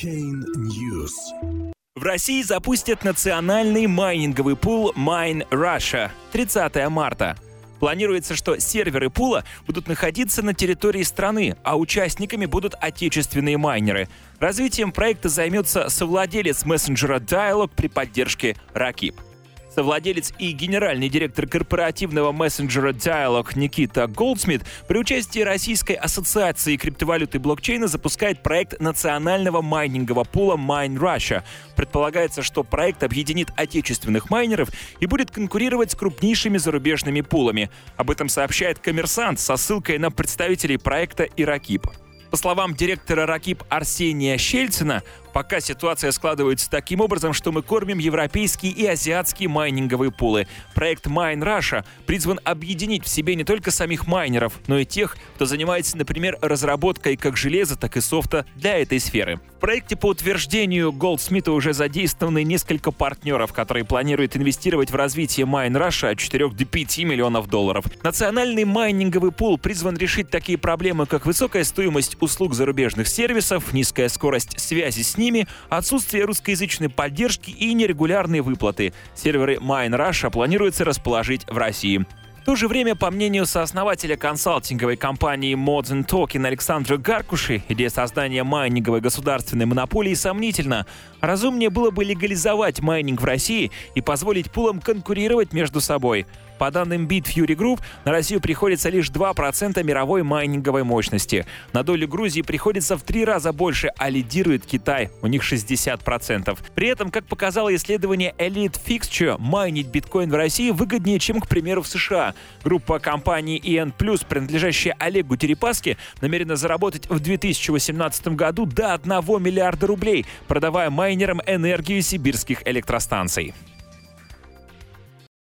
Blockchain News. В России запустят национальный майнинговый пул Mine Russia 30 марта. Планируется, что серверы пула будут находиться на территории страны, а участниками будут отечественные майнеры. Развитием проекта займется совладелец мессенджера Dialog при поддержке РАКИБ. Совладелец и генеральный директор корпоративного мессенджера Dialog Никита Голдсмит при участии Российской ассоциации криптовалюты и блокчейна запускает проект национального майнингового пула Mine Russia. Предполагается, что проект объединит отечественных майнеров и будет конкурировать с крупнейшими зарубежными пулами. Об этом сообщает коммерсант со ссылкой на представителей проекта Иракип. По словам директора Ракип Арсения Щельцина, Пока ситуация складывается таким образом, что мы кормим европейские и азиатские майнинговые пулы. Проект Mine Russia призван объединить в себе не только самих майнеров, но и тех, кто занимается, например, разработкой как железа, так и софта для этой сферы. В проекте по утверждению Голдсмита уже задействованы несколько партнеров, которые планируют инвестировать в развитие Mine Russia от 4 до 5 миллионов долларов. Национальный майнинговый пул призван решить такие проблемы, как высокая стоимость услуг зарубежных сервисов, низкая скорость связи с ними, отсутствие русскоязычной поддержки и нерегулярные выплаты. Серверы Mine Russia планируется расположить в России. В то же время, по мнению сооснователя консалтинговой компании Modern Token Александра Гаркуши, идея создания майнинговой государственной монополии сомнительна. Разумнее было бы легализовать майнинг в России и позволить пулам конкурировать между собой. По данным Bitfury Group, на Россию приходится лишь 2% мировой майнинговой мощности. На долю Грузии приходится в три раза больше, а лидирует Китай, у них 60%. При этом, как показало исследование Elite Fixture, майнить биткоин в России выгоднее, чем, к примеру, в США. Группа компаний EN+, принадлежащая Олегу Терепаске, намерена заработать в 2018 году до 1 миллиарда рублей, продавая майнерам энергию сибирских электростанций.